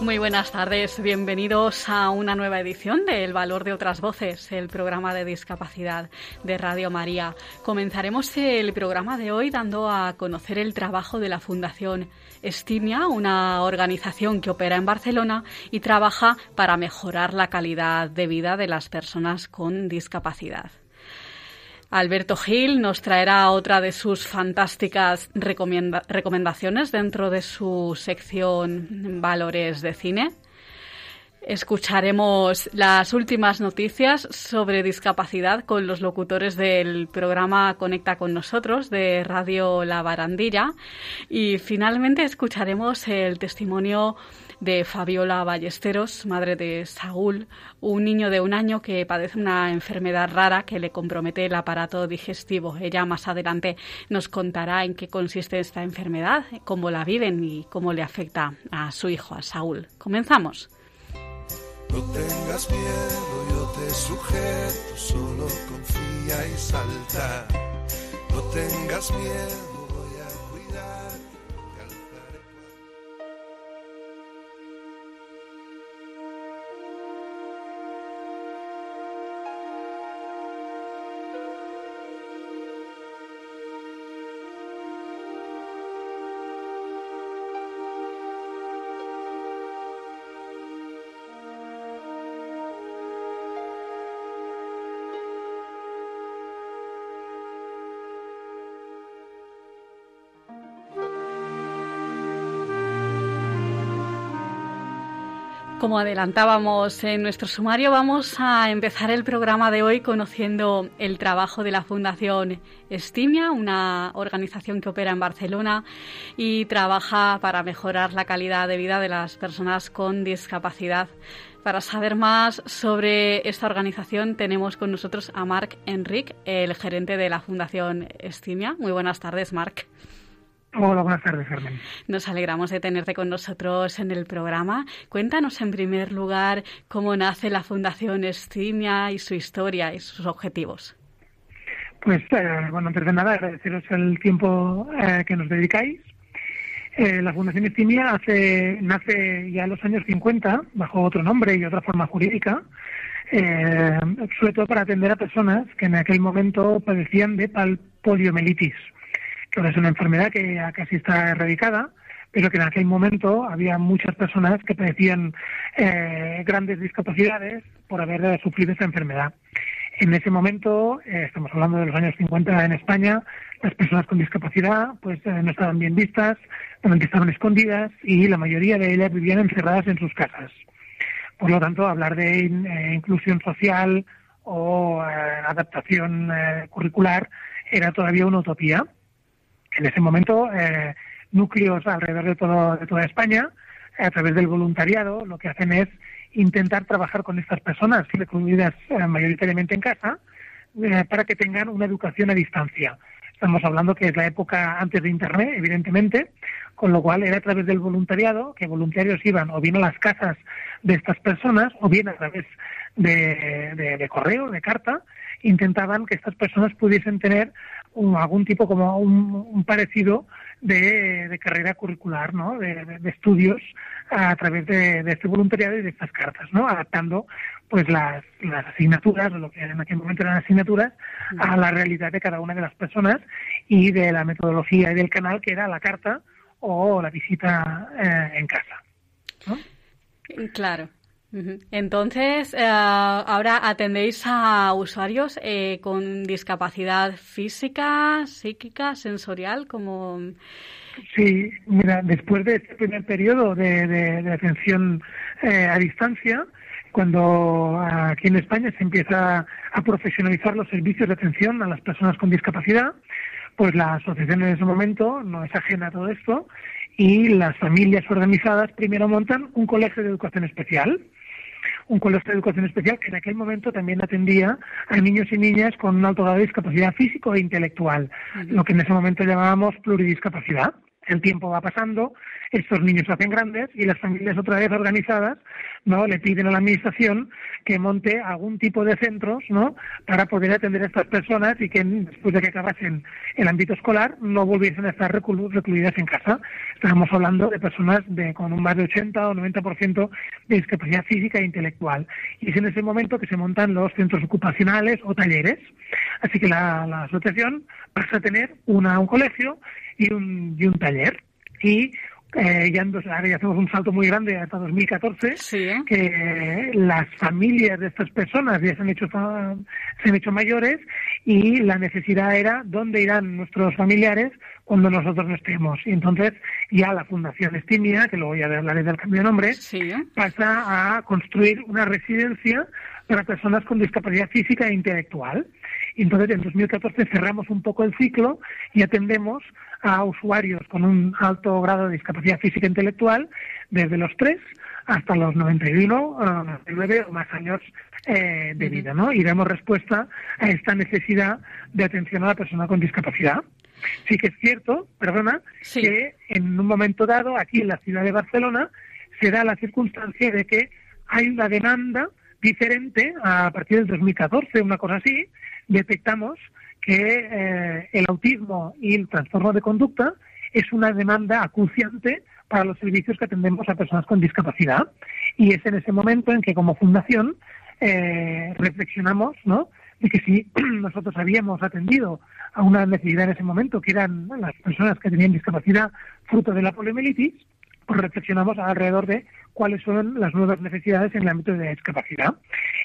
Muy buenas tardes, bienvenidos a una nueva edición de El Valor de otras Voces, el programa de discapacidad de Radio María. Comenzaremos el programa de hoy dando a conocer el trabajo de la Fundación Estimia, una organización que opera en Barcelona y trabaja para mejorar la calidad de vida de las personas con discapacidad. Alberto Gil nos traerá otra de sus fantásticas recomendaciones dentro de su sección Valores de Cine. Escucharemos las últimas noticias sobre discapacidad con los locutores del programa Conecta con nosotros de Radio La Barandilla y finalmente escucharemos el testimonio de Fabiola Ballesteros, madre de Saúl, un niño de un año que padece una enfermedad rara que le compromete el aparato digestivo. Ella más adelante nos contará en qué consiste esta enfermedad, cómo la viven y cómo le afecta a su hijo, a Saúl. Comenzamos. No tengas miedo, yo te sujeto, solo confía y salta. No tengas miedo Como adelantábamos en nuestro sumario, vamos a empezar el programa de hoy conociendo el trabajo de la Fundación Estimia, una organización que opera en Barcelona y trabaja para mejorar la calidad de vida de las personas con discapacidad. Para saber más sobre esta organización tenemos con nosotros a Marc Enric, el gerente de la Fundación Estimia. Muy buenas tardes, Marc. Hola, buenas tardes, Carmen. Nos alegramos de tenerte con nosotros en el programa. Cuéntanos en primer lugar cómo nace la Fundación Estimia y su historia y sus objetivos. Pues, eh, bueno, antes de nada, agradeceros el tiempo eh, que nos dedicáis. Eh, la Fundación Estimia hace, nace ya en los años 50, bajo otro nombre y otra forma jurídica, sobre todo para atender a personas que en aquel momento padecían de poliomielitis que ahora es una enfermedad que ya casi está erradicada, pero que en aquel momento había muchas personas que padecían eh, grandes discapacidades por haber sufrido esa enfermedad. En ese momento, eh, estamos hablando de los años 50 en España, las personas con discapacidad pues eh, no estaban bien vistas, realmente estaban escondidas y la mayoría de ellas vivían encerradas en sus casas. Por lo tanto, hablar de inclusión social o adaptación curricular era todavía una utopía en ese momento eh, núcleos alrededor de, todo, de toda España, a través del voluntariado, lo que hacen es intentar trabajar con estas personas recluidas eh, mayoritariamente en casa eh, para que tengan una educación a distancia. Estamos hablando que es la época antes de Internet, evidentemente, con lo cual era a través del voluntariado, que voluntarios iban o bien a las casas de estas personas o bien a través de, de correo, de carta, intentaban que estas personas pudiesen tener algún tipo como un, parecido de, carrera curricular, ¿no? De, estudios a través de, este voluntariado y de estas cartas, ¿no? Adaptando pues las, las asignaturas, o lo que en aquel momento eran asignaturas, a la realidad de cada una de las personas y de la metodología y del canal que era la carta o la visita eh, en casa. Claro. Entonces, eh, ahora atendéis a usuarios eh, con discapacidad física, psíquica, sensorial, como... Sí, mira, después de este primer periodo de, atención eh, a distancia, cuando aquí en España se empieza a profesionalizar los servicios de atención a las personas con discapacidad, pues la asociación en ese momento no es ajena a todo esto y las familias organizadas primero montan un colegio de educación especial un colegio de educación especial que en aquel momento también atendía a niños y niñas con un alto grado de discapacidad físico e intelectual, lo que en ese momento llamábamos pluridiscapacidad. El tiempo va pasando, estos niños se hacen grandes y las familias otra vez organizadas no le piden a la administración que monte algún tipo de centros no para poder atender a estas personas y que después de que acabasen el ámbito escolar no volviesen a estar recluidas en casa. Estamos hablando de personas de con un más de 80 o 90% de discapacidad física e intelectual. Y es en ese momento que se montan los centros ocupacionales o talleres. Así que la, asociación pasa a tener una, un colegio y un, y un taller. Y eh, ya, ahora ya hacemos un salto muy grande hasta 2014, que las familias de estas personas ya se han hecho se han hecho mayores y la necesidad era dónde irán nuestros familiares cuando nosotros no estemos. Y entonces ya la Fundación Estimia, que luego ya hablaré del cambio de nombre, pasa a construir una residencia para personas con discapacidad física e intelectual. Y entonces en 2014 cerramos un poco el ciclo y atendemos a usuarios con un alto grado de discapacidad física e intelectual desde los 3 hasta los 91, 99 o más años eh, de vida, ¿no? Y damos respuesta a esta necesidad de atención a la persona con discapacidad. Sí que es cierto, perdona, que en un momento dado, aquí en la ciudad de Barcelona, se da la circunstancia de que hay una demanda diferente a partir del 2014, una cosa así, detectamos que eh, el autismo y el trastorno de conducta es una demanda acuciante para los servicios que atendemos a personas con discapacidad. Y es en ese momento en que como fundación eh, reflexionamos ¿no? de que si nosotros habíamos atendido a una necesidad en ese momento, que eran las personas que tenían discapacidad fruto de la poliomielitis, pues reflexionamos alrededor de cuáles son las nuevas necesidades en el ámbito de discapacidad.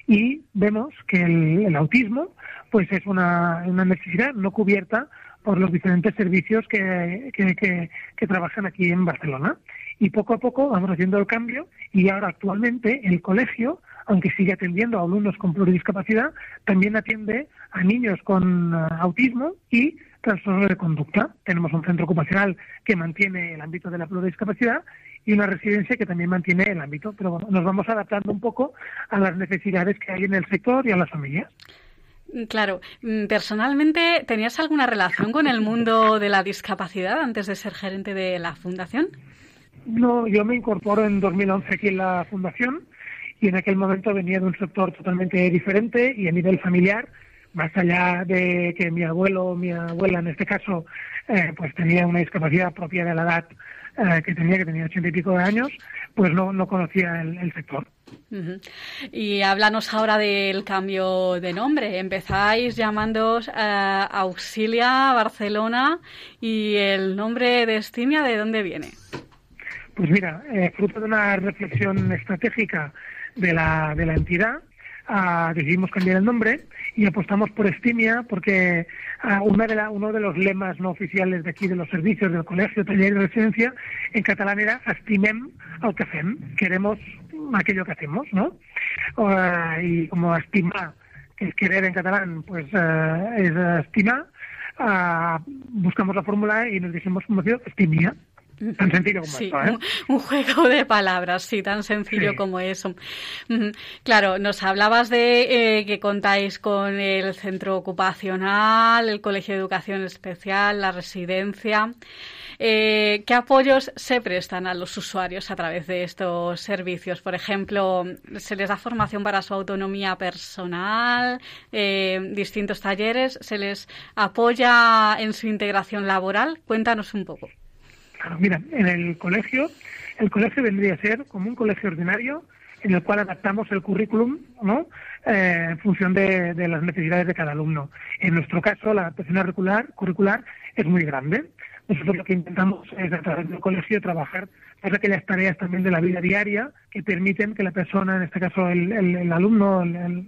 Y vemos que el autismo pues es una, una necesidad no cubierta por los diferentes servicios que, que, trabajan aquí en Barcelona. Y poco a poco vamos haciendo el cambio y ahora actualmente el colegio, aunque sigue atendiendo a alumnos con pluridiscapacidad, también atiende a niños con uh, autismo y trastorno de conducta. Tenemos un centro ocupacional que mantiene el ámbito de la pluridiscapacidad y una residencia que también mantiene el ámbito, pero nos vamos adaptando un poco a las necesidades que hay en el sector y a las familias. Claro, mm, personalmente, ¿tenías alguna relación con el mundo de la discapacidad antes de ser gerente de la fundación? No, yo me incorporo en 2011 aquí en la fundación y en aquel momento venía de un sector totalmente diferente y a nivel familiar, más allá de que mi abuelo o mi abuela en este caso eh, pues tenía una discapacidad propia de la edad eh, que tenía, que tenía ochenta y pico de años, pues no, no conocía el, sector. Y háblanos ahora del cambio de nombre. Empezáis llamándoos eh, Auxilia Barcelona y el nombre de Estimia, ¿de dónde viene? Pues mira, eh, fruto de una reflexión estratégica de la, de la entidad, ah, decidimos cambiar el nombre y apostamos por Estimia porque uh, una de la, uno de los lemas no oficiales de aquí de los servicios del colegio, taller y residencia en catalán era estimem el que fem, queremos aquello que hacemos, ¿no? Uh, y como estimar, que es querer en catalán, pues uh, es estimar, buscamos la fórmula y nos dijimos como estimia. Tan sencillo como sí, ¿eh? Un, juego de palabras, sí, tan sencillo como eso. Claro, nos hablabas de eh, que contáis con el centro ocupacional, el Colegio de Educación Especial, la residencia. Eh, ¿Qué apoyos se prestan a los usuarios a través de estos servicios? Por ejemplo, ¿se les da formación para su autonomía personal? ¿Distintos talleres? ¿Se les apoya en su integración laboral? Cuéntanos un poco mira, en el colegio, el colegio vendría a ser como un colegio ordinario en el cual adaptamos el currículum ¿no? Eh, en función de, las necesidades de cada alumno. En nuestro caso, la adaptación curricular, es muy grande. Nosotros lo que intentamos es, a través del colegio, trabajar todas aquellas tareas también de la vida diaria que permiten que la persona, en este caso el, el alumno, el,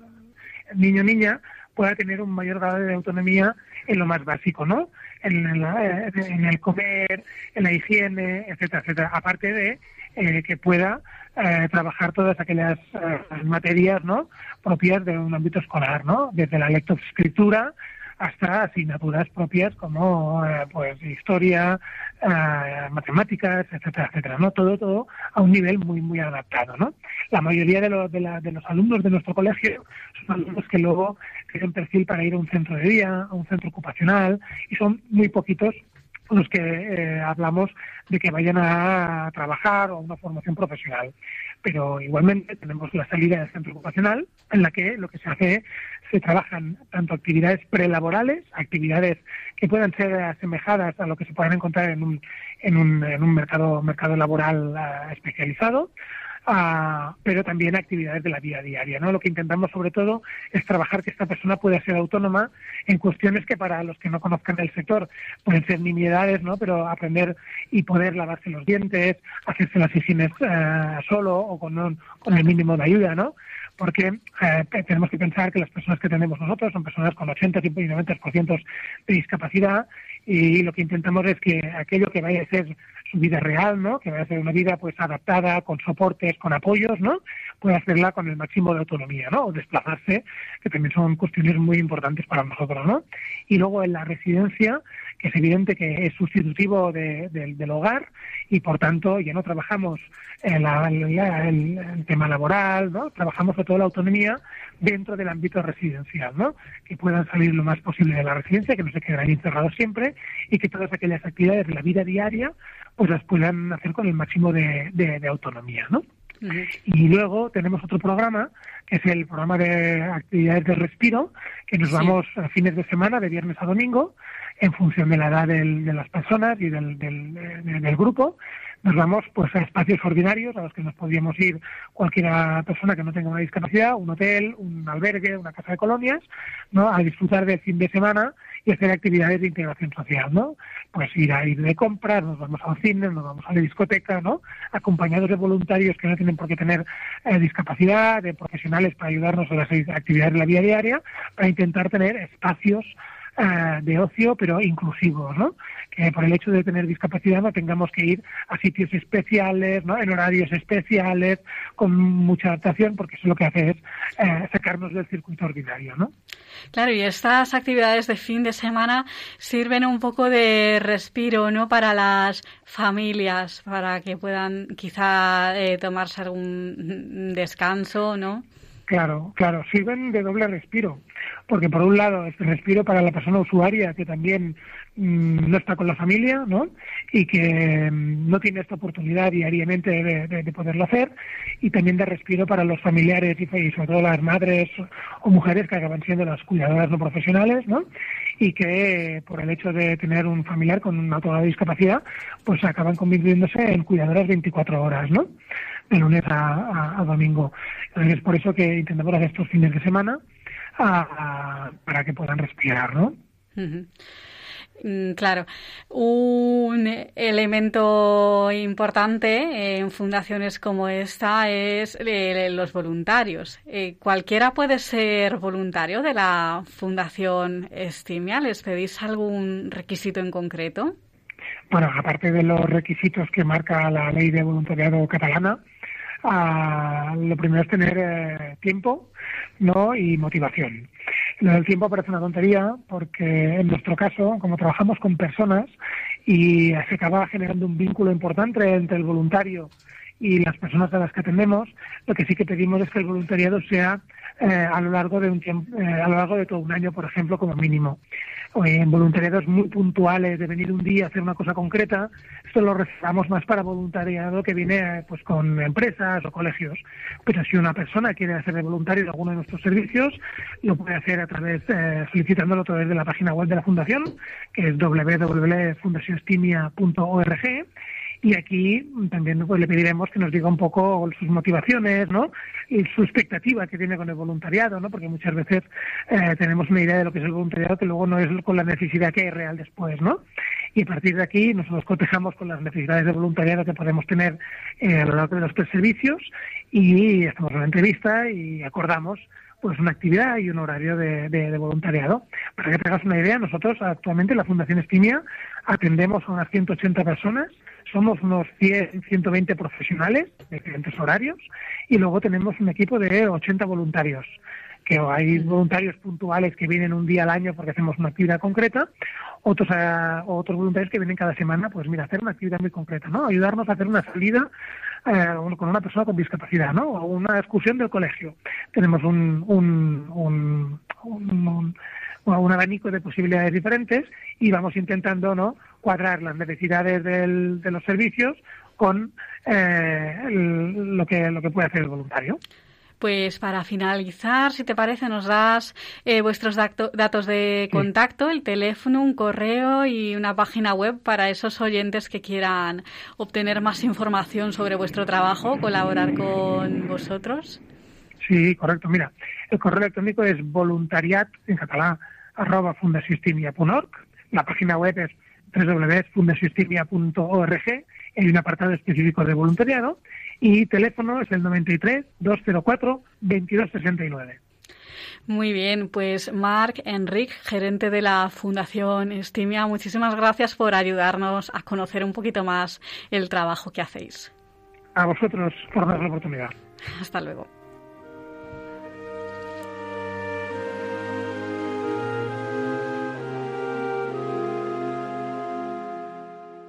niño o niña, pueda tener un mayor grado de autonomía en lo más básico, ¿no? En, el comer, en la higiene, etcétera, etcétera. Aparte de eh, que pueda eh, trabajar todas aquellas eh, materias ¿no? propias de un ámbito escolar, ¿no? desde la lectoescritura hasta asignaturas propias como eh, pues historia, eh, matemáticas, etcétera, etcétera, ¿no? Todo, todo a un nivel muy, muy adaptado, ¿no? La mayoría de, los de, de los alumnos de nuestro colegio son alumnos que luego tienen perfil para ir a un centro de día, a un centro ocupacional, y son muy poquitos los que eh, hablamos de que vayan a trabajar o a una formación profesional. Pero igualmente tenemos la salida del centro ocupacional en la que lo que se hace, se trabajan tanto actividades prelaborales, actividades que puedan ser asemejadas a lo que se puedan encontrar en un, en un, en un mercado, mercado laboral uh, especializado, pero también actividades de la vida diaria. ¿no? Lo que intentamos sobre todo es trabajar que esta persona pueda ser autónoma en cuestiones que para los que no conozcan el sector pueden ser nimiedades, ¿no? pero aprender y poder lavarse los dientes, hacerse las higienes eh, solo o con, con el mínimo de ayuda, ¿no? porque eh, tenemos que pensar que las personas que tenemos nosotros son personas con 80 y 90% de discapacidad y lo que intentamos es que aquello que vaya a ser su vida real, ¿no? Que vaya a ser una vida pues adaptada, con soportes, con apoyos, ¿no? Pueda hacerla con el máximo de autonomía, ¿no? O desplazarse, que también son cuestiones muy importantes para nosotros, ¿no? Y luego en la residencia, que es evidente que es sustitutivo del hogar y por tanto ya no trabajamos en el, tema laboral, ¿no? Trabajamos sobre todo la autonomía dentro del ámbito residencial, ¿no? Que puedan salir lo más posible de la residencia, que no se queden ahí encerrados siempre y que todas aquellas actividades de la vida diaria pues las puedan hacer con el máximo de, de, autonomía, ¿no? Y luego tenemos otro programa, que es el programa de actividades de respiro, que nos vamos a fines de semana, de viernes a domingo, en función de la edad de las personas y del, del, del, grupo. Nos vamos pues a espacios ordinarios a los que nos podríamos ir cualquier persona que no tenga una discapacidad, un hotel, un albergue, una casa de colonias, ¿no? a disfrutar del fin de semana y hacer actividades de integración social, ¿no? Pues ir a ir de compras, nos vamos al cine, nos vamos a la discoteca, ¿no? Acompañados de voluntarios que no tienen por qué tener eh, discapacidad, de profesionales para ayudarnos en las actividades de la vida diaria, para intentar tener espacios eh, de ocio, pero inclusivos, ¿no? Que por el hecho de tener discapacidad no tengamos que ir a sitios especiales, ¿no? En horarios especiales, con mucha adaptación, porque eso lo que hace es eh, sacarnos del circuito ordinario, ¿no? Claro, y estas actividades de fin de semana sirven un poco de respiro, ¿no? Para las familias, para que puedan quizá eh, tomarse algún descanso, ¿no? Claro, claro, sirven de doble respiro, porque por un lado este respiro para la persona usuaria que también mm, no está con la familia, ¿no? Y que mm, no tiene esta oportunidad diariamente de, poderlo hacer, y también de respiro para los familiares y, sobre todo las madres o mujeres que acaban siendo las cuidadoras no profesionales, ¿no? Y que por el hecho de tener un familiar con una discapacidad, pues acaban convirtiéndose en cuidadoras 24 horas, ¿no? de lunes a, domingo. es por eso que intentamos hacer estos fines de semana para que puedan respirar, ¿no? Mm, claro, un elemento importante en fundaciones como esta es eh, los voluntarios. Eh, ¿Cualquiera puede ser voluntario de la Fundación Estimia? ¿Les pedís algún requisito en concreto? Bueno, aparte de los requisitos que marca la ley de voluntariado catalana, lo primero es tener eh, tiempo ¿no? y motivación. Lo del tiempo parece una tontería porque en nuestro caso, como trabajamos con personas y se acaba generando un vínculo importante entre el voluntario y las personas a las que atendemos, lo que sí que pedimos es que el voluntariado sea eh, a lo largo de un tiempo, eh, a lo largo de todo un año, por ejemplo, como mínimo. En voluntariados muy puntuales de venir un día a hacer una cosa concreta, esto lo reservamos más para voluntariado que viene eh, pues con empresas o colegios. Pero si una persona quiere hacer de voluntario de alguno de nuestros servicios, lo puede hacer a través, solicitándolo a través de la página web de la Fundación, que es www.fundacionestimia.org y aquí también pues, le pediremos que nos diga un poco sus motivaciones, ¿no? Y su expectativa que tiene con el voluntariado, ¿no? Porque muchas veces eh, tenemos una idea de lo que es el voluntariado que luego no es con la necesidad que hay real después, ¿no? Y a partir de aquí nosotros cotejamos con las necesidades de voluntariado que podemos tener eh, a lo largo de los tres servicios y en la entrevista y acordamos pues una actividad y un horario de, de, voluntariado. Para que te hagas una idea, nosotros actualmente en la Fundación Estimia atendemos a unas 180 personas somos unos 100, 120 profesionales de diferentes horarios y luego tenemos un equipo de 80 voluntarios que hay voluntarios puntuales que vienen un día al año porque hacemos una actividad concreta, otros eh, otros voluntarios que vienen cada semana, pues mira, hacer una actividad muy concreta, ¿no? Ayudarnos a hacer una salida eh, con una persona con discapacidad, ¿no? O una excursión del colegio. Tenemos un, un, un, un, un abanico de posibilidades diferentes y vamos intentando, ¿no? Cuadrar las necesidades del, de los servicios con eh, lo que lo que puede hacer el voluntario. Pues para finalizar, si te parece, nos das eh, vuestros datos de contacto, el teléfono, un correo y una página web para esos oyentes que quieran obtener más información sobre vuestro trabajo, colaborar con vosotros. Sí, correcto. Mira, el correo electrónico es voluntariat en catalán arroba fundasistimia.org. La página web es www.fundasistimia.org. Hay un apartado específico de voluntariado y teléfono es el 93 204 2269. Muy bien, pues Marc Enric, gerente de la Fundación Estimia, muchísimas gracias por ayudarnos a conocer un poquito más el trabajo que hacéis. A vosotros por dar la oportunidad. Hasta luego.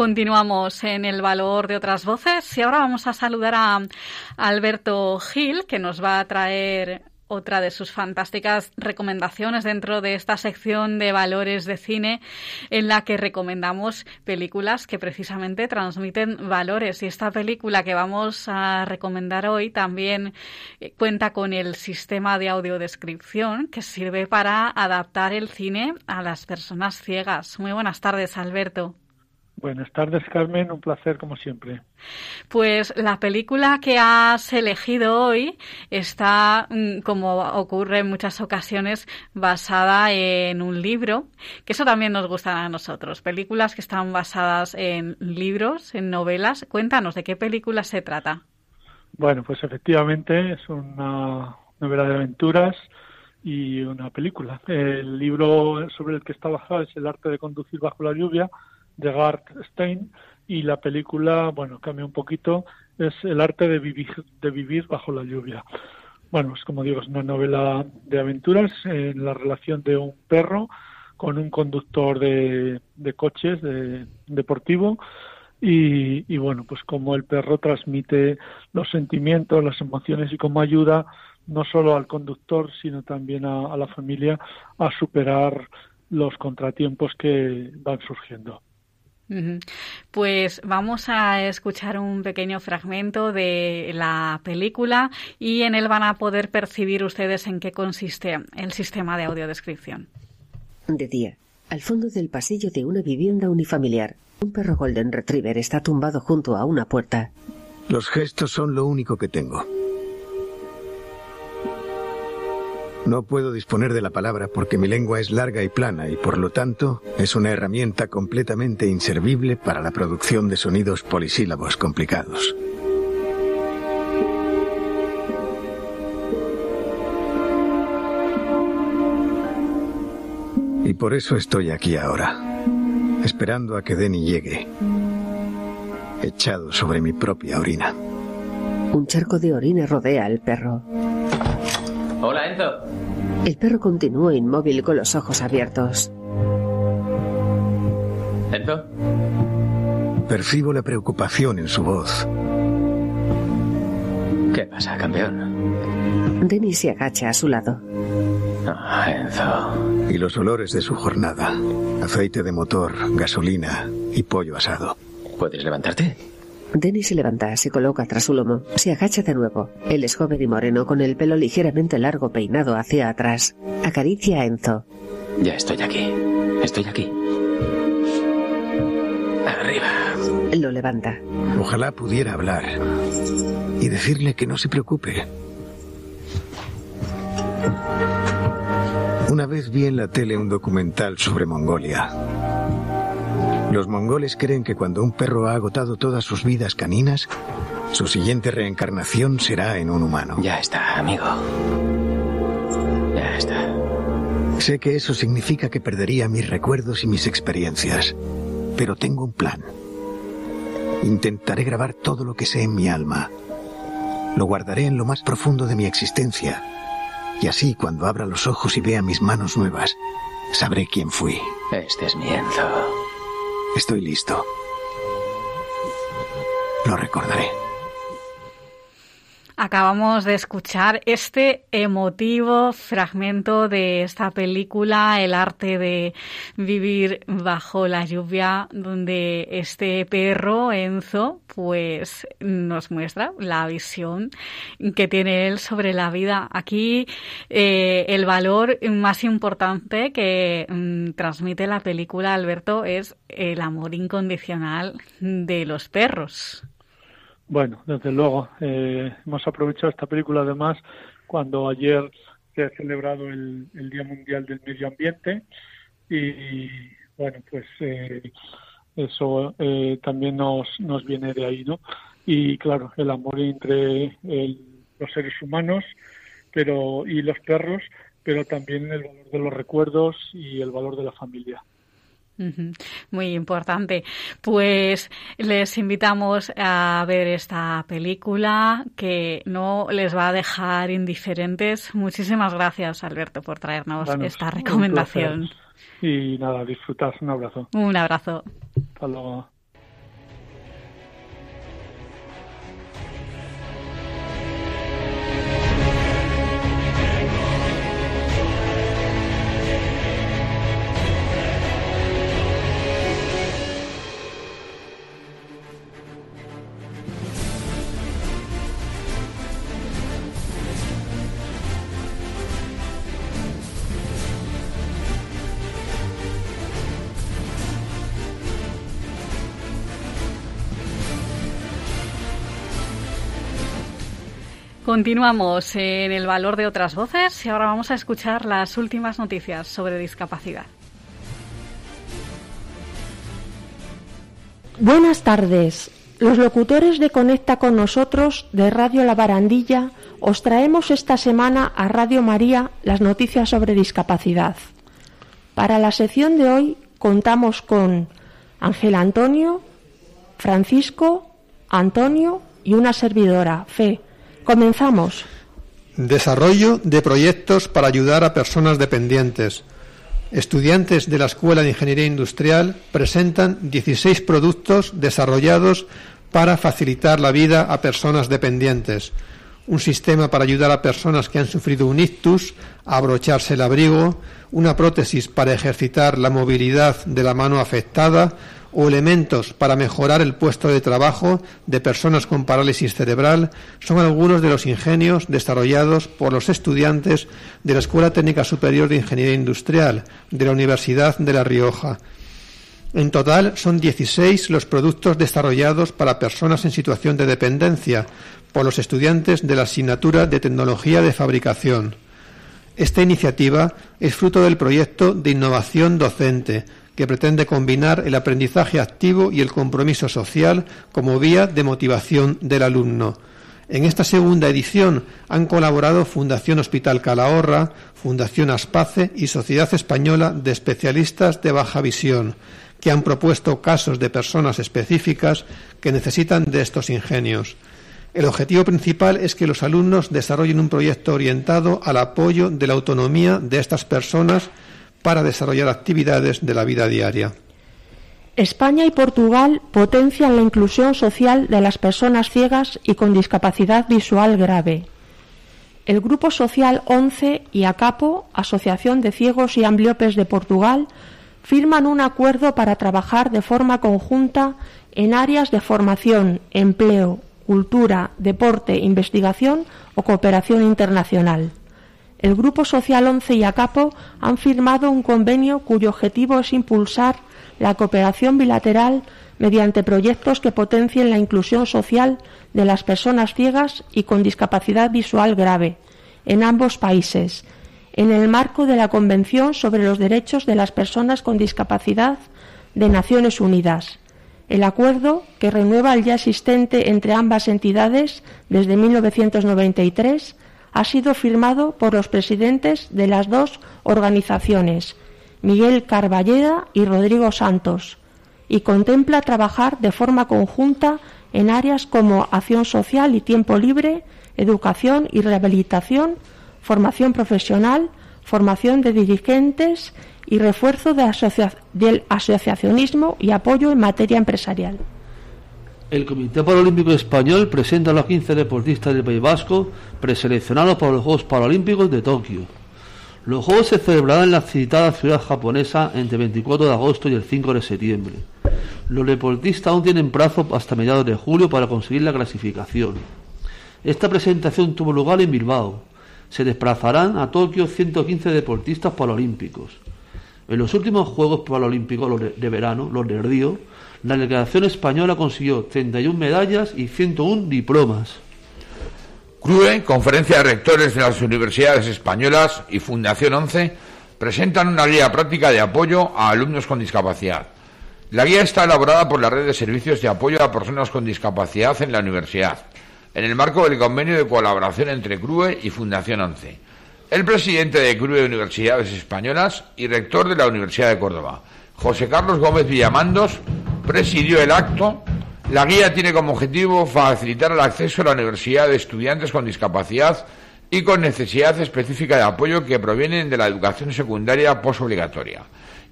Continuamos en el valor de otras voces y ahora vamos a saludar a Alberto Gil, que nos va a traer otra de sus fantásticas recomendaciones dentro de esta sección de valores de cine en la que recomendamos películas que precisamente transmiten valores. Y esta película que vamos a recomendar hoy también eh, cuenta con el sistema de audiodescripción que sirve para adaptar el cine a las personas ciegas. Muy buenas tardes, Alberto. Buenas tardes, Carmen. Un placer, como siempre. Pues la película que has elegido hoy está, mm, como ocurre en muchas ocasiones, basada en un libro, que eso también nos gusta a nosotros. Películas que están basadas en libros, en novelas. Cuéntanos, ¿de qué película se trata? Bueno, pues efectivamente es una novela de aventuras y una película. El libro sobre el que está basado es El arte de conducir bajo la lluvia de Gart Stein y la película, bueno, cambia un poquito, es El arte de vivir, de vivir bajo la lluvia. Bueno, es como digo, es una novela de aventuras en la relación de un perro con un conductor de, de coches de, deportivo y, y, bueno, pues como el perro transmite los sentimientos, las emociones y cómo ayuda no solo al conductor, sino también a la familia a superar los contratiempos que van surgiendo. Pues vamos a escuchar un pequeño fragmento de la película y en él van a poder percibir ustedes en qué consiste el sistema de audiodescripción. De día, al fondo del pasillo de una vivienda unifamiliar, un perro Golden Retriever está tumbado junto a una puerta. Los gestos son lo único que tengo. No puedo disponer de la palabra porque mi lengua es larga y plana y por lo tanto es una herramienta completamente inservible para la producción de sonidos polisílabos complicados. Y por eso estoy aquí ahora, esperando a que Denny llegue, echado sobre mi propia orina. Un charco de orina rodea al perro. Hola, Enzo. El perro continúa inmóvil con los ojos abiertos. ¿Enzo? Percibo la preocupación en su voz. pasa, campeón? Denis se agacha a su lado. Ah, Enzo. Y los olores de su jornada. Aceite de motor, gasolina y pollo asado. ¿Puedes levantarte? Denis se levanta, se coloca tras su lomo, se agacha de nuevo. Él es joven y moreno, con el pelo ligeramente largo peinado hacia atrás. Acaricia a Enzo. Ya estoy aquí. Estoy aquí. Arriba. Lo levanta. Ojalá pudiera hablar y decirle que no se preocupe. Una vez vi en la tele un documental sobre Mongolia. Los mongoles creen que cuando un perro ha agotado todas sus vidas caninas, su siguiente reencarnación será en un humano. Ya está, amigo. Ya está. Sé que eso significa que perdería mis recuerdos y mis experiencias, pero tengo un plan. Intentaré grabar todo lo que sé en mi alma. Lo guardaré en lo más profundo de mi existencia. Y así, cuando abra los ojos y vea mis manos nuevas, sabré quién fui. Este es mi Enzo. Estoy listo. Lo recordaré. Acabamos de escuchar este emotivo fragmento de esta película, El arte de vivir bajo la lluvia, donde este perro, Enzo, pues nos muestra la visión que tiene él sobre la vida. Aquí eh, el valor más importante que mm, transmite la película, Alberto, es el amor incondicional de los perros. Bueno, desde luego. Eh, hemos aprovechado esta película además cuando ayer se ha celebrado el, Día Mundial del Medio Ambiente y bueno, pues eh, eso eh, también nos, nos viene de ahí, ¿no? Y claro, el amor entre los seres humanos pero y los perros, pero también el valor de los recuerdos y el valor de la familia. Muy importante. Pues les invitamos a ver esta película que no les va a dejar indiferentes. Muchísimas gracias, Alberto, por traernos esta recomendación. Y nada, disfrutar. Un abrazo. Un abrazo. Hasta luego. Continuamos en el valor de otras voces y ahora vamos a escuchar las últimas noticias sobre discapacidad. Buenas tardes. Los locutores de Conecta con nosotros de Radio La Barandilla os traemos esta semana a Radio María las noticias sobre discapacidad. Para la sección de hoy contamos con Ángel Antonio, Francisco, Antonio y una servidora, Fe. Comenzamos. Desarrollo de proyectos para ayudar a personas dependientes. Estudiantes de la Escuela de Ingeniería Industrial presentan 16 productos desarrollados para facilitar la vida a personas dependientes. Un sistema para ayudar a personas que han sufrido un ictus a abrocharse el abrigo, una prótesis para ejercitar la movilidad de la mano afectada, o elementos para mejorar el puesto de trabajo de personas con parálisis cerebral son algunos de los ingenios desarrollados por los estudiantes de la Escuela Técnica Superior de Ingeniería Industrial de la Universidad de La Rioja. En total son 16 los productos desarrollados para personas en situación de dependencia por los estudiantes de la asignatura de Tecnología de Fabricación. Esta iniciativa es fruto del proyecto de innovación docente que pretende combinar el aprendizaje activo y el compromiso social como vía de motivación del alumno. En esta segunda edición han colaborado Fundación Hospital Calahorra, Fundación Aspace y Sociedad Española de Especialistas de Baja Visión, que han propuesto casos de personas específicas que necesitan de estos ingenios. El objetivo principal es que los alumnos desarrollen un proyecto orientado al apoyo de la autonomía de estas personas para desarrollar actividades de la vida diaria. España y Portugal potencian la inclusión social de las personas ciegas y con discapacidad visual grave. El Grupo Social 11 y ACAPO, Asociación de Ciegos y Ambliopes de Portugal, firman un acuerdo para trabajar de forma conjunta en áreas de formación, empleo, cultura, deporte, investigación o cooperación internacional. El Grupo Social 11 y ACAPO han firmado un convenio cuyo objetivo es impulsar la cooperación bilateral mediante proyectos que potencien la inclusión social de las personas ciegas y con discapacidad visual grave en ambos países, en el marco de la Convención sobre los Derechos de las Personas con Discapacidad de Naciones Unidas. El acuerdo, que renueva el ya existente entre ambas entidades desde 1993, ha sido firmado por los presidentes de las dos organizaciones, Miguel Carballeda y Rodrigo Santos, y contempla trabajar de forma conjunta en áreas como acción social y tiempo libre, educación y rehabilitación, formación profesional, formación de dirigentes y refuerzo del asociacionismo y apoyo en materia empresarial. El Comité Paralímpico Español presenta a los 15 deportistas del País Vasco preseleccionados para los Juegos Paralímpicos de Tokio. Los Juegos se celebrarán en la citada ciudad japonesa entre el 24 de agosto y el 5 de septiembre. Los deportistas aún tienen plazo hasta mediados de julio para conseguir la clasificación. Esta presentación tuvo lugar en Bilbao. Se desplazarán a Tokio 115 deportistas paralímpicos. En los últimos Juegos Paralímpicos de verano, los de Río, la delegación española consiguió 31 medallas y 101 diplomas. CRUE, Conferencia de Rectores de las Universidades Españolas y Fundación 11 presentan una guía práctica de apoyo a alumnos con discapacidad. La guía está elaborada por la Red de Servicios de Apoyo a Personas con Discapacidad en la Universidad, en el marco del convenio de colaboración entre CRUE y Fundación 11. El presidente de CRUE Universidades Españolas y rector de la Universidad de Córdoba, José Carlos Gómez Villamandos, presidió el acto la guía tiene como objetivo facilitar el acceso a la universidad de estudiantes con discapacidad y con necesidad específica de apoyo que provienen de la educación secundaria posobligatoria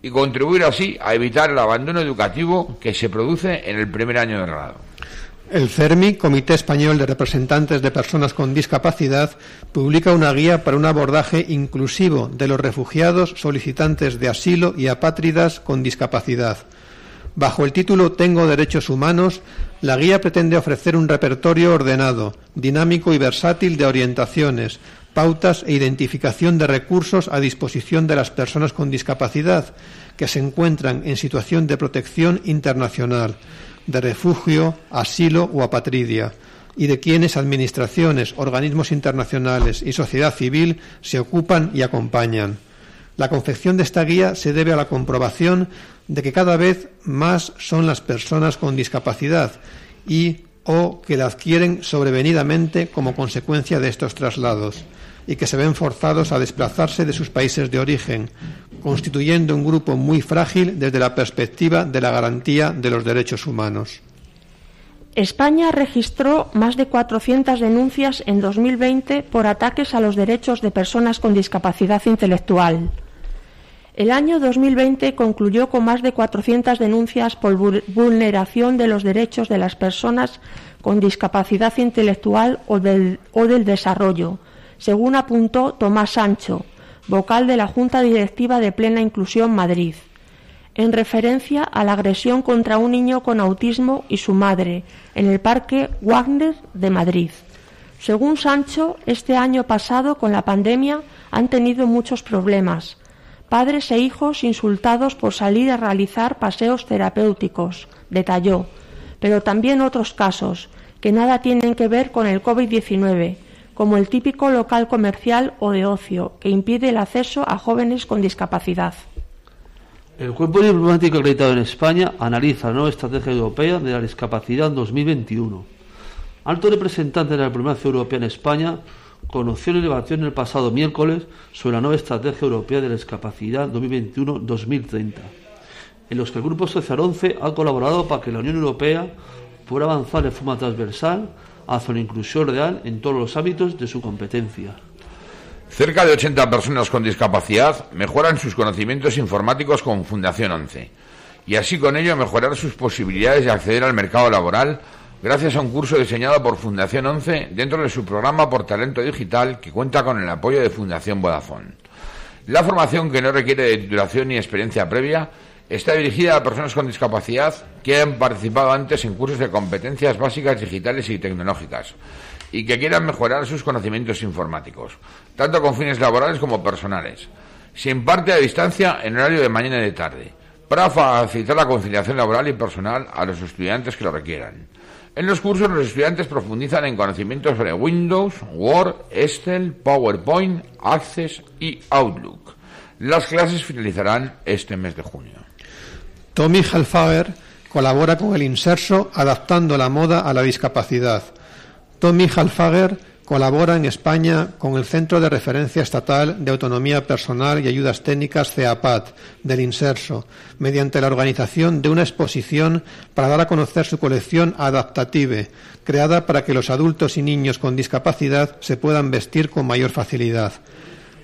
y contribuir así a evitar el abandono educativo que se produce en el primer año de grado. El CERMI, Comité Español de Representantes de Personas con Discapacidad, publica una guía para un abordaje inclusivo de los refugiados, solicitantes de asilo y apátridas con discapacidad. Bajo el título Tengo derechos humanos, la guía pretende ofrecer un repertorio ordenado, dinámico y versátil de orientaciones, pautas e identificación de recursos a disposición de las personas con discapacidad que se encuentran en situación de protección internacional, de refugio, asilo o apatridia, y de quienes administraciones, organismos internacionales y sociedad civil se ocupan y acompañan. La confección de esta guía se debe a la comprobación de que cada vez más son las personas con discapacidad y o que la adquieren sobrevenidamente como consecuencia de estos traslados y que se ven forzados a desplazarse de sus países de origen, constituyendo un grupo muy frágil desde la perspectiva de la garantía de los derechos humanos. España registró más de 400 denuncias en 2020 por ataques a los derechos de personas con discapacidad intelectual. El año 2020 concluyó con más de 400 denuncias por vulneración de los derechos de las personas con discapacidad intelectual o del, desarrollo, según apuntó Tomás Sancho, vocal de la Junta Directiva de Plena Inclusión Madrid, en referencia a la agresión contra un niño con autismo y su madre en el Parque Wagner de Madrid. Según Sancho, este año pasado con la pandemia han tenido muchos problemas padres e hijos insultados por salir a realizar paseos terapéuticos, detalló, pero también otros casos que nada tienen que ver con el COVID-19, como el típico local comercial o de ocio que impide el acceso a jóvenes con discapacidad. El Cuerpo Diplomático acreditado en España analiza la nueva estrategia europea de la discapacidad en 2021. Alto representante de la diplomacia europea en España conoció la elevación el pasado miércoles sobre la nueva Estrategia Europea de la Discapacidad 2021-2030, en los que el Grupo Social 11 ha colaborado para que la Unión Europea pueda avanzar de forma transversal hacia una inclusión real en todos los ámbitos de su competencia. Cerca de 80 personas con discapacidad mejoran sus conocimientos informáticos con Fundación 11 y así con ello mejorar sus posibilidades de acceder al mercado laboral gracias a un curso diseñado por Fundación 11 dentro de su programa por talento digital que cuenta con el apoyo de Fundación Vodafone. La formación, que no requiere de titulación ni experiencia previa, está dirigida a personas con discapacidad que han participado antes en cursos de competencias básicas digitales y tecnológicas y que quieran mejorar sus conocimientos informáticos, tanto con fines laborales como personales. Se imparte a distancia en horario de mañana y de tarde, para facilitar la conciliación laboral y personal a los estudiantes que lo requieran. En los cursos los estudiantes profundizan en conocimientos sobre Windows, Word, Excel, PowerPoint, Access y Outlook. Las clases finalizarán este mes de junio. Tommy Halfager colabora con el Inserso adaptando la moda a la discapacidad. Tommy Halfager colabora en España con el Centro de Referencia Estatal de Autonomía Personal y Ayudas Técnicas CEAPAT del Inserso, mediante la organización de una exposición para dar a conocer su colección Adaptative, creada para que los adultos y niños con discapacidad se puedan vestir con mayor facilidad.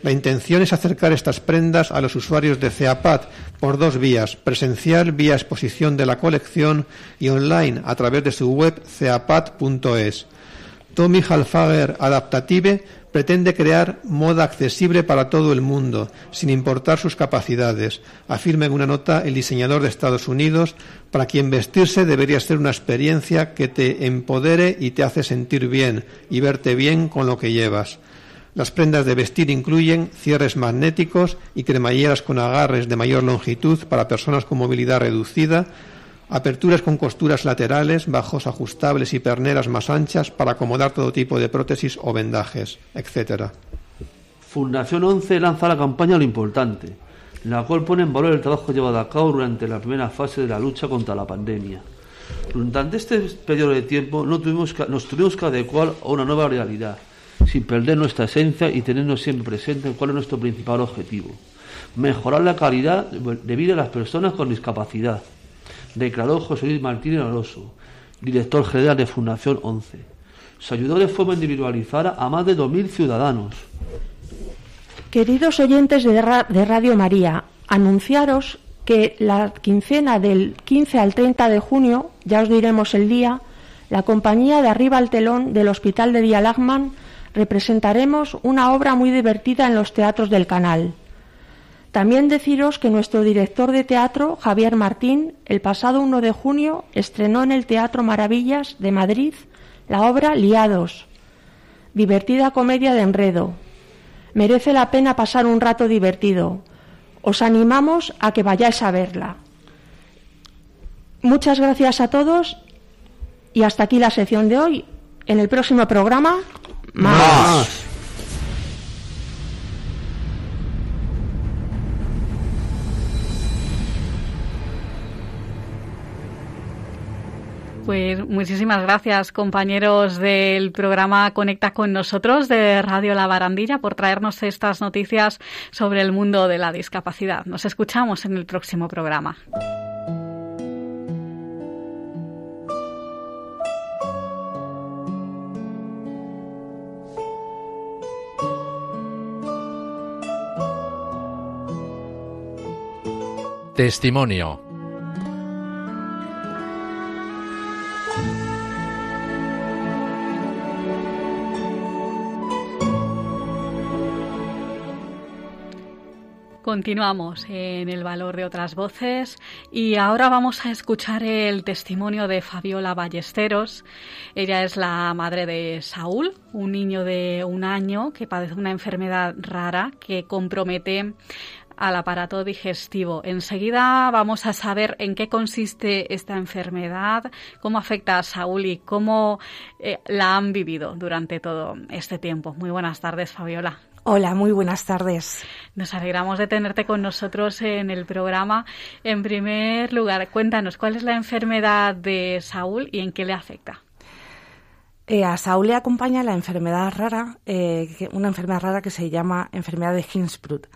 La intención es acercar estas prendas a los usuarios de CEAPAT por dos vías, presencial vía exposición de la colección y online a través de su web ceapat.es. Tommy Halfager Adaptative pretende crear moda accesible para todo el mundo, sin importar sus capacidades, afirma en una nota el diseñador de Estados Unidos, para quien vestirse debería ser una experiencia que te empodere y te hace sentir bien y verte bien con lo que llevas. Las prendas de vestir incluyen cierres magnéticos y cremalleras con agarres de mayor longitud para personas con movilidad reducida, aperturas con costuras laterales, bajos ajustables y perneras más anchas para acomodar todo tipo de prótesis o vendajes, etc. Fundación 11 lanza la campaña Lo Importante, la cual pone en valor el trabajo llevado a cabo durante la primera fase de la lucha contra la pandemia. Durante este periodo de tiempo no tuvimos nos tuvimos que adecuar a una nueva realidad, sin perder nuestra esencia y teniendo siempre presente cuál es nuestro principal objetivo. Mejorar la calidad de vida de las personas con discapacidad, declaró José Luis Martínez Alonso, director general de Fundación 11. Se ayudó de forma individualizada a más de 2.000 ciudadanos. Queridos oyentes de, de Radio María, anunciaros que la quincena del 15 al 30 de junio, ya os diremos el día, la compañía de Arriba al Telón del Hospital de Dialagman representaremos una obra muy divertida en los teatros del canal. También deciros que nuestro director de teatro, Javier Martín, el pasado 1 de junio estrenó en el Teatro Maravillas de Madrid la obra Liados, divertida comedia de enredo. Merece la pena pasar un rato divertido. Os animamos a que vayáis a verla. Muchas gracias a todos y hasta aquí la sección de hoy. En el próximo programa, más. Pues muchísimas gracias, compañeros del programa Conecta con nosotros de Radio La Barandilla, por traernos estas noticias sobre el mundo de la discapacidad. Nos escuchamos en el próximo programa. Testimonio Continuamos en el valor de otras voces y ahora vamos a escuchar el testimonio de Fabiola Ballesteros. Ella es la madre de Saúl, un niño de un año que padece una enfermedad rara que compromete al aparato digestivo. Enseguida vamos a saber en qué consiste esta enfermedad, cómo afecta a Saúl y cómo eh, la han vivido durante todo este tiempo. Muy buenas tardes, Fabiola. Hola, muy buenas tardes. Nos alegramos de tenerte con nosotros en el programa. En primer lugar, cuéntanos cuál es la enfermedad de Saúl y en qué le afecta. Eh, a Saúl le acompaña la enfermedad rara, eh, una enfermedad rara que se llama enfermedad de Hinsbrut.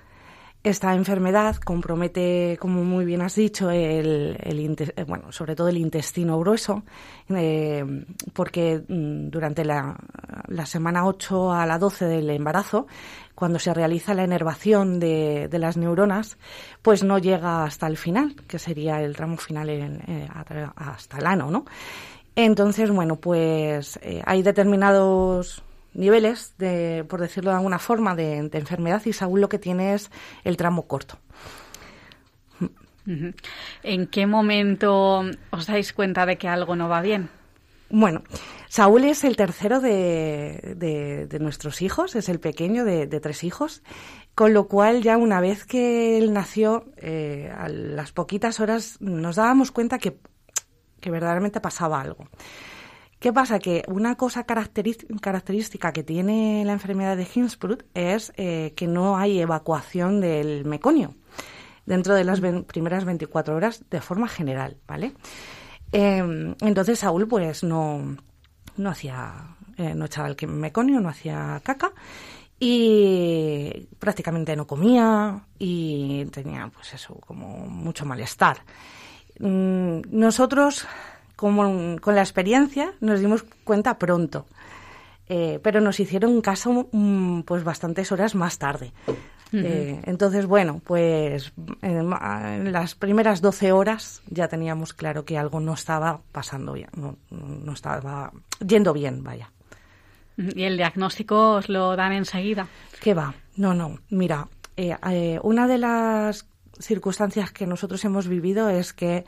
Esta enfermedad compromete, como muy bien has dicho, el, eh, bueno, sobre todo el intestino grueso, eh, porque mm, durante la, semana 8 a la 12 del embarazo, cuando se realiza la enervación de, las neuronas, pues no llega hasta el final, que sería el tramo final eh, hasta el ano, ¿no? Entonces, bueno, pues hay determinados niveles, de, por decirlo de alguna forma, de, enfermedad y Saúl lo que tiene es el tramo corto. ¿En qué momento os dais cuenta de que algo no va bien? Bueno, Saúl es el tercero de, nuestros hijos, es el pequeño de, tres hijos, con lo cual ya una vez que él nació, eh, a las poquitas horas nos dábamos cuenta que, que verdaderamente pasaba algo. ¿Qué pasa? Que una cosa característica que tiene la enfermedad de Hinsbrut es eh, que no hay evacuación del meconio dentro de las primeras 24 horas de forma general, ¿vale? Em, entonces Saúl pues no, no hacía, eh, no echaba el meconio, no hacía caca y prácticamente no comía y tenía pues eso como mucho malestar. Mm, nosotros con la experiencia nos dimos cuenta pronto. Eh, pero nos hicieron caso mm, pues bastantes horas más tarde. Eh, entonces, bueno, pues en, las primeras 12 horas ya teníamos claro que algo no estaba pasando bien, no, no estaba yendo bien, vaya. ¿Y el diagnóstico os lo dan enseguida? ¿Qué va? No, no. Mira, eh, una de las circunstancias que nosotros hemos vivido es que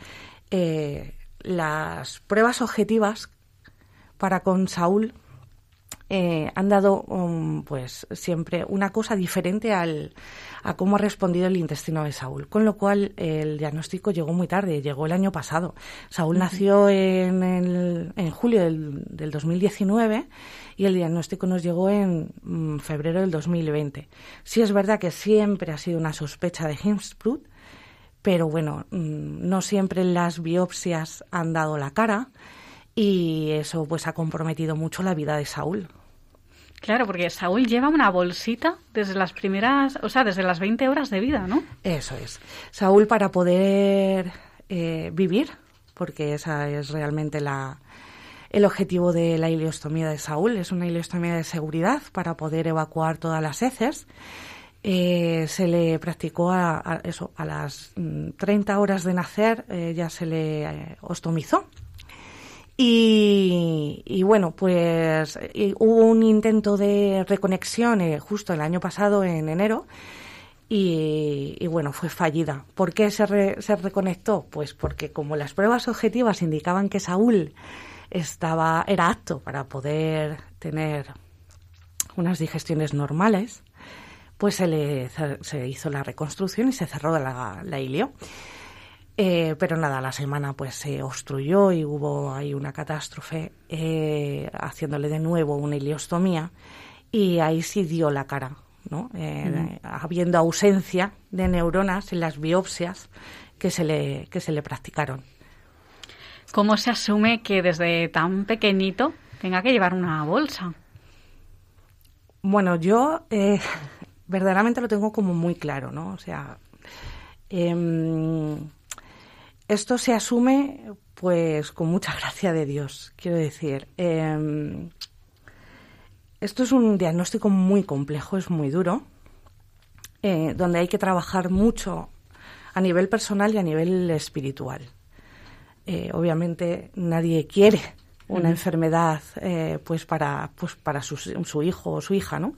las pruebas objetivas para con Saúl eh, han dado um, pues siempre una cosa diferente al, a cómo ha respondido el intestino de Saúl, con lo cual el diagnóstico llegó muy tarde, llegó el año pasado. Saúl nació en, en julio del, del, 2019 y el diagnóstico nos llegó en mm, febrero del 2020. Sí es verdad que siempre ha sido una sospecha de Hinsbrut, pero bueno, mm, no siempre las biopsias han dado la cara y eso pues ha comprometido mucho la vida de Saúl. Claro, porque Saúl lleva una bolsita desde las primeras, o sea, desde las 20 horas de vida, ¿no? Eso es. Saúl para poder eh, vivir, porque esa es realmente la, el objetivo de la ileostomía de Saúl, es una ileostomía de seguridad para poder evacuar todas las heces. Eh, se le practicó a, eso, a las 30 mm, horas de nacer, eh, ya se le eh, ostomizó. Y, bueno, pues hubo un intento de reconexión justo el año pasado, en enero, y, bueno, fue fallida. ¿Por qué se, se reconectó? Pues porque como las pruebas objetivas indicaban que Saúl estaba, era apto para poder tener unas digestiones normales, pues se, le, se hizo la reconstrucción y se cerró la, la ilio. Eh, pero nada, la semana pues se obstruyó y hubo ahí una catástrofe eh, haciéndole de nuevo una iliostomía y ahí sí dio la cara, ¿no? Eh, habiendo ausencia de neuronas en las biopsias que se le, que se le practicaron. ¿Cómo se asume que desde tan pequeñito tenga que llevar una bolsa? Bueno, yo verdaderamente lo tengo como muy claro, ¿no? O sea, em, esto se asume pues con mucha gracia de Dios, quiero decir. Em, esto es un diagnóstico muy complejo, es muy duro, eh, donde hay que trabajar mucho a nivel personal y a nivel espiritual. Eh, obviamente nadie quiere una enfermedad eh, pues para pues para su, su, hijo o su hija, ¿no?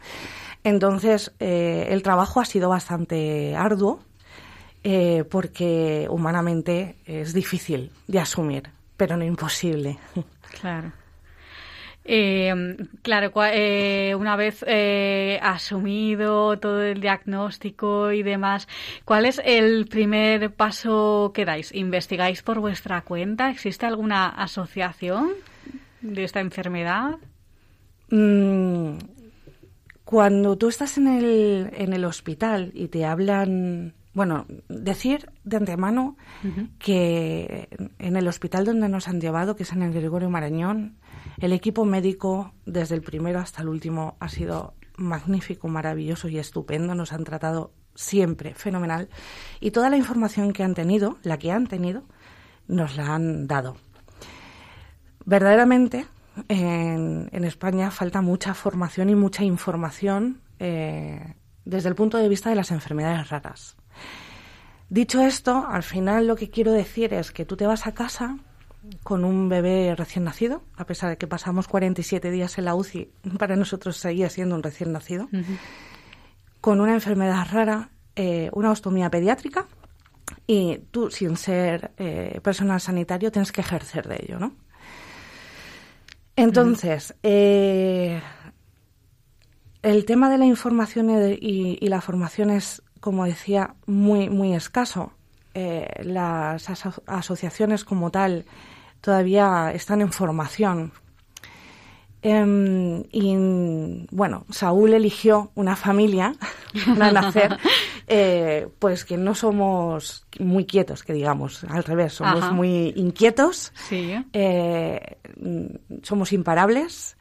Entonces, eh, el trabajo ha sido bastante arduo eh, porque humanamente es difícil de asumir, pero no imposible. Claro. Eh, claro, una vez asumido todo el diagnóstico y demás, ¿cuál es el primer paso que dais? ¿Investigáis por vuestra cuenta? ¿Existe alguna asociación de esta enfermedad? Mm, cuando tú estás en el, en el hospital y te hablan, bueno, decir de antemano que en el hospital donde nos han llevado, que es en el Gregorio Marañón, el equipo médico, desde el primero hasta el último, ha sido magnífico, maravilloso y estupendo. Nos han tratado siempre fenomenal. Y toda la información que han tenido, la que han tenido, nos la han dado. Verdaderamente, en, España falta mucha formación y mucha información eh, desde el punto de vista de las enfermedades raras. Dicho esto, al final lo que quiero decir es que tú te vas a casa con un bebé recién nacido, a pesar de que pasamos 47 días en la UCI, para nosotros seguía siendo un recién nacido, con una enfermedad rara, eh, una ostomía pediátrica, y tú, sin ser eh, personal sanitario, tienes que ejercer de ello, ¿no? Entonces, eh, el tema de la información y, la formación es, como decía, muy, muy escaso. las asociaciones como tal todavía están en formación. Em, y bueno, Saúl eligió una familia para nacer, eh, pues que no somos muy quietos, que digamos, al revés, somos muy inquietos, eh, somos imparables,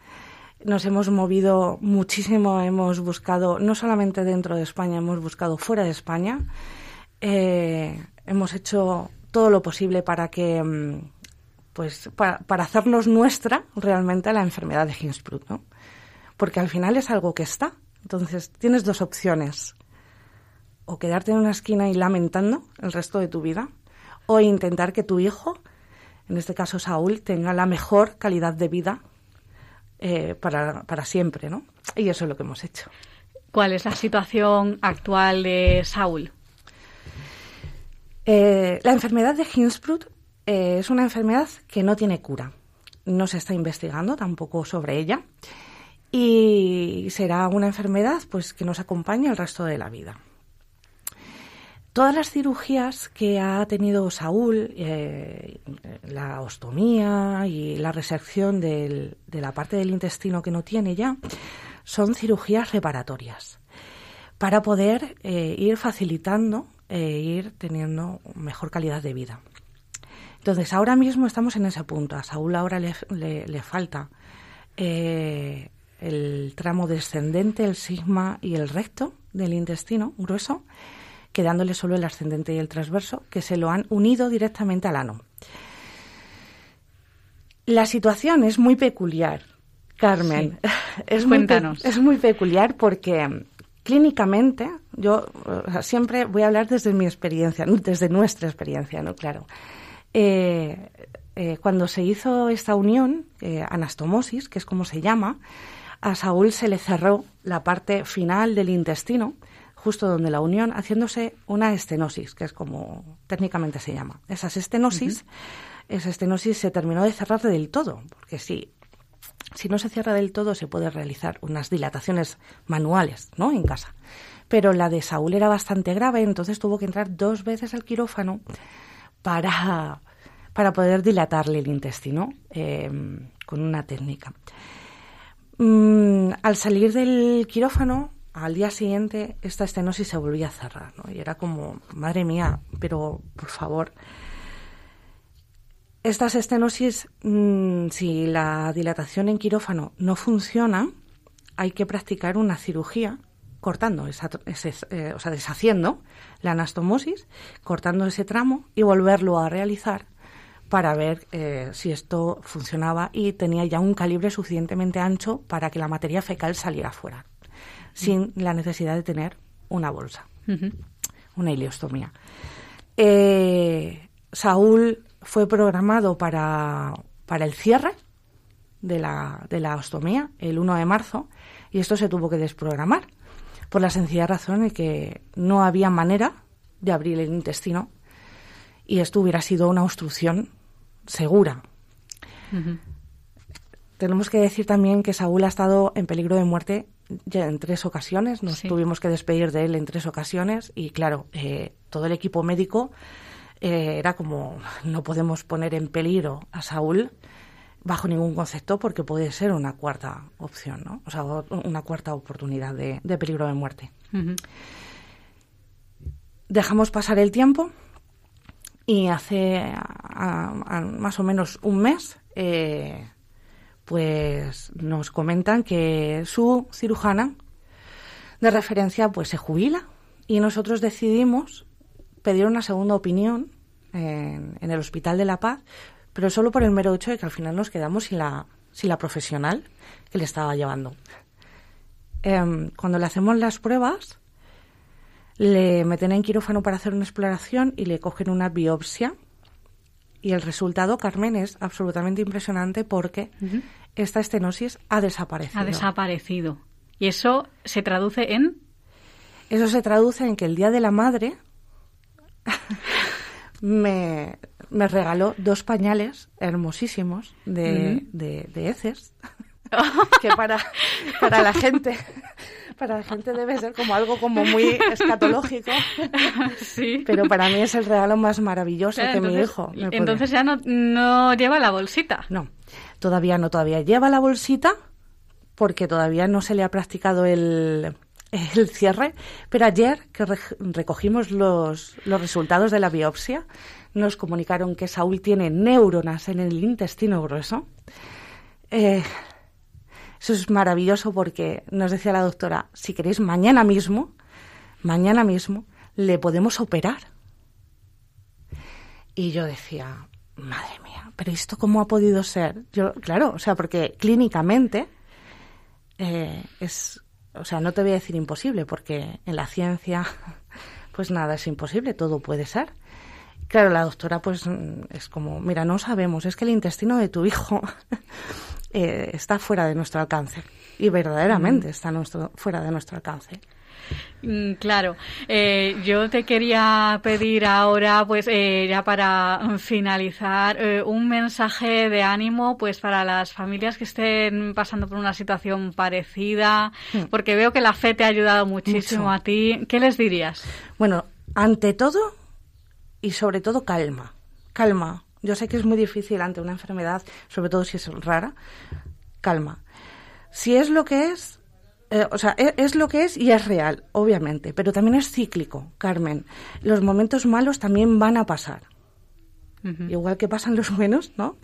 nos hemos movido muchísimo, hemos buscado, no solamente dentro de España, hemos buscado fuera de España, eh, hemos hecho todo lo posible para que em, pues para, para, hacernos nuestra realmente la enfermedad de Hinsbrut, ¿no? Porque al final es algo que está. Entonces tienes dos opciones. O quedarte en una esquina y lamentando el resto de tu vida, o intentar que tu hijo, en este caso Saúl, tenga la mejor calidad de vida eh, para, para siempre, ¿no? Y eso es lo que hemos hecho. ¿Cuál es la situación actual de Saúl? Eh, la enfermedad de Hinsbrut eh, es una enfermedad que no tiene cura. No se está investigando tampoco sobre ella y será una enfermedad pues que nos acompañe el resto de la vida. Todas las cirugías que ha tenido Saúl, eh, la ostomía y la resección de la parte del intestino que no tiene ya, son cirugías reparatorias para poder eh, ir facilitando e ir teniendo mejor calidad de vida. Entonces, ahora mismo estamos en ese punto. A Saúl ahora le, le, falta el tramo descendente, el sigma y el recto del intestino grueso, quedándole solo el ascendente y el transverso, que se lo han unido directamente al ano. La situación es muy peculiar, Carmen. Es, muy es muy peculiar porque clínicamente, yo siempre voy a hablar desde mi experiencia, desde nuestra experiencia, ¿no? Claro. Eh, eh, cuando se hizo esta unión, eh, anastomosis, que es como se llama, a Saúl se le cerró la parte final del intestino, justo donde la unión, haciéndose una estenosis, que es como técnicamente se llama. Esas estenosis, esa estenosis se terminó de cerrar del todo, porque si, si no se cierra del todo se puede realizar unas dilataciones manuales, ¿no? En casa. Pero la de Saúl era bastante grave, entonces tuvo que entrar dos veces al quirófano para, para poder dilatarle el intestino em, con una técnica. Mm, al salir del quirófano, al día siguiente, esta estenosis se volvía a cerrar, Y era como, madre mía, pero por favor. Estas estenosis, mm, si la dilatación en quirófano no funciona, hay que practicar una cirugía cortando, esa, eh, o sea, deshaciendo la anastomosis, cortando ese tramo y volverlo a realizar para ver eh, si esto funcionaba y tenía ya un calibre suficientemente ancho para que la materia fecal saliera fuera, sin la necesidad de tener una bolsa, una ileostomía. Eh, Saúl fue programado para, para el cierre de la, de la ostomía el 1 de marzo y esto se tuvo que desprogramar por la sencilla razón de que no había manera de abrir el intestino y esto hubiera sido una obstrucción segura. Tenemos que decir también que Saúl ha estado en peligro de muerte ya en tres ocasiones, nos tuvimos que despedir de él en tres ocasiones y claro, eh, todo el equipo médico eh, era como no podemos poner en peligro a Saúl bajo ningún concepto porque puede ser una cuarta opción, ¿no? O sea, una cuarta oportunidad de, peligro de muerte. Dejamos pasar el tiempo y hace más o menos un mes, eh, pues nos comentan que su cirujana de referencia pues se jubila y nosotros decidimos pedir una segunda opinión en, el Hospital de la Paz, pero solo por el mero hecho de que al final nos quedamos sin la, sin la profesional que le estaba llevando. Em, cuando le hacemos las pruebas, le meten en quirófano para hacer una exploración y le cogen una biopsia. Y el resultado, Carmen, es absolutamente impresionante porque esta estenosis ha desaparecido. Ha desaparecido. ¿Y eso se traduce en? Eso se traduce en que el Día de la Madre me, regaló dos pañales hermosísimos de, de, heces que para, para la gente para la gente debe ser como algo como muy escatológico. Sí. Pero para mí es el regalo más maravilloso que mi hijo entonces ya no, no lleva la bolsita. No todavía no todavía lleva la bolsita porque todavía no se le ha practicado el el cierre, pero ayer que recogimos los, los resultados de la biopsia, nos comunicaron que Saúl tiene neuronas en el intestino grueso. Eh, eso es maravilloso porque nos decía la doctora, si queréis mañana mismo, mañana mismo, le podemos operar. Y yo decía, madre mía, pero ¿esto cómo ha podido ser? Yo, claro, o sea, porque clínicamente eh, es o sea, no te voy a decir imposible, porque en la ciencia, pues nada es imposible, todo puede ser. Claro, la doctora, pues es como, mira, no sabemos, es que el intestino de tu hijo eh, está fuera de nuestro alcance. Y verdaderamente mm. está nuestro, fuera de nuestro alcance. Mm, claro, eh, yo te quería pedir ahora, pues eh, ya para finalizar, eh, un mensaje de ánimo, pues para las familias que estén pasando por una situación parecida, hmm. porque veo que la fe te ha ayudado muchísimo a ti. ¿Qué les dirías? Bueno, ante todo y sobre todo calma, calma. Yo sé que es muy difícil ante una enfermedad, sobre todo si es rara, calma. Si es lo que es, eh, o sea, e, es, lo que es y es real, obviamente, pero también es cíclico, Carmen. Los momentos malos también van a pasar. Igual que pasan los buenos, ¿no?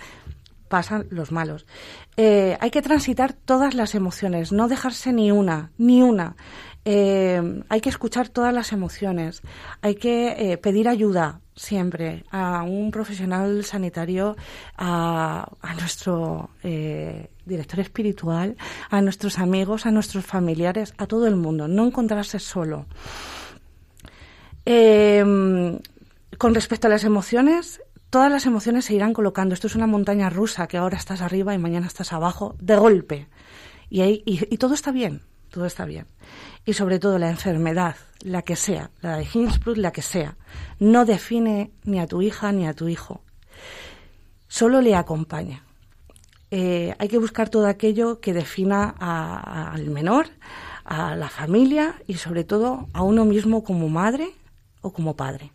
Pasan los malos. Eh, hay que transitar todas las emociones, no dejarse ni una, ni una. Eh, hay que escuchar todas las emociones, hay que pedir ayuda siempre a un profesional sanitario, a, a nuestro director espiritual, a nuestros amigos, a nuestros familiares, a todo el mundo, no encontrarse solo. Em, con respecto a las emociones, todas las emociones se irán colocando. Esto es una montaña rusa que ahora estás arriba y mañana estás abajo, de golpe. Y, y, todo está bien, todo está bien. Y sobre todo la enfermedad, la que sea, la de Hinsbrut, la que sea, no define ni a tu hija ni a tu hijo. Solo le acompaña. Eh, hay que buscar todo aquello que defina al menor, a la familia y sobre todo a uno mismo como madre o como padre.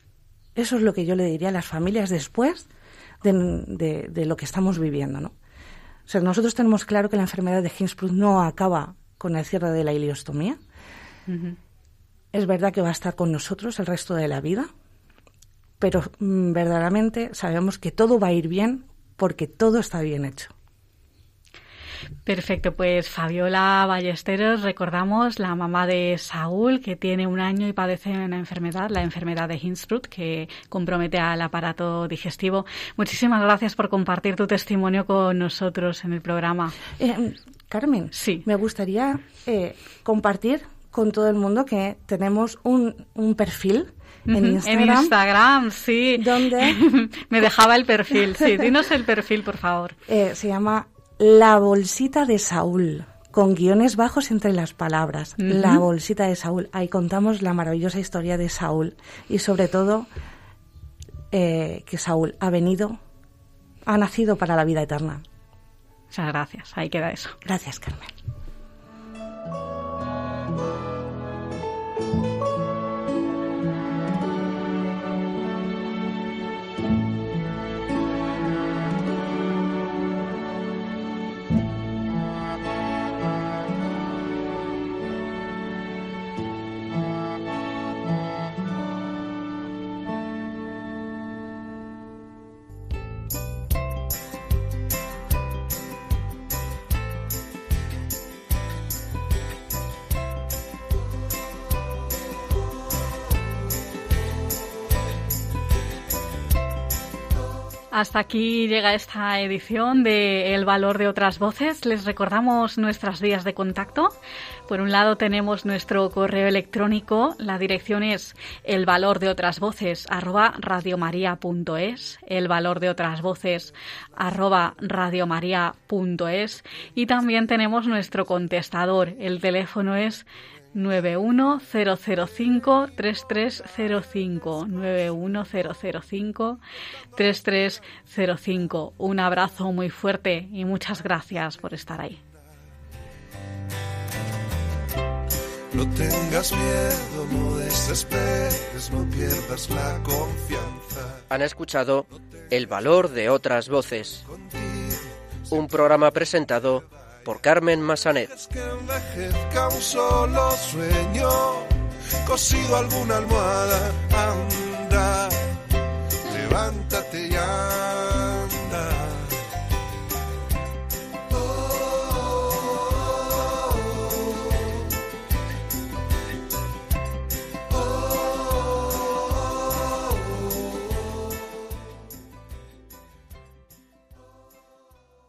Eso es lo que yo le diría a las familias después de, lo que estamos viviendo, ¿no? O sea, nosotros tenemos claro que la enfermedad de Hinsbrut no acaba con el cierre de la iliostomía. Es verdad que va a estar con nosotros el resto de la vida, pero mm, verdaderamente sabemos que todo va a ir bien porque todo está bien hecho. Perfecto, pues Fabiola Ballesteros, recordamos la mamá de Saúl, que tiene un año y padece una enfermedad, la enfermedad de Hinsbrut, que compromete al aparato digestivo. Muchísimas gracias por compartir tu testimonio con nosotros en el programa. Eh, Carmen, sí. me gustaría eh, compartir con todo el mundo que tenemos un, un perfil en Instagram. En Instagram, sí. Donde me dejaba el perfil. Sí, dinos el perfil, por favor. Eh, se llama la bolsita de Saúl, con guiones bajos entre las palabras. La bolsita de Saúl. Ahí contamos la maravillosa historia de Saúl y sobre todo eh, que Saúl ha venido, ha nacido para la vida eterna. Muchas gracias. Ahí queda eso. Gracias, Carmen. Hasta aquí llega esta edición de El valor de otras voces. Les recordamos nuestras vías de contacto. Por un lado tenemos nuestro correo electrónico, la dirección es el valor de otras voces arroba radiomaria.es, el valor de otras voces arroba radiomaria.es y también tenemos nuestro contestador, el teléfono es 91005 3305 91005 3305. Un abrazo muy fuerte y muchas gracias por estar ahí. No tengas miedo, no desesperes, no pierdas la confianza. Han escuchado El valor de otras voces. Un programa presentado por Carmen Massanet. Cosido alguna almohada, anda, levántate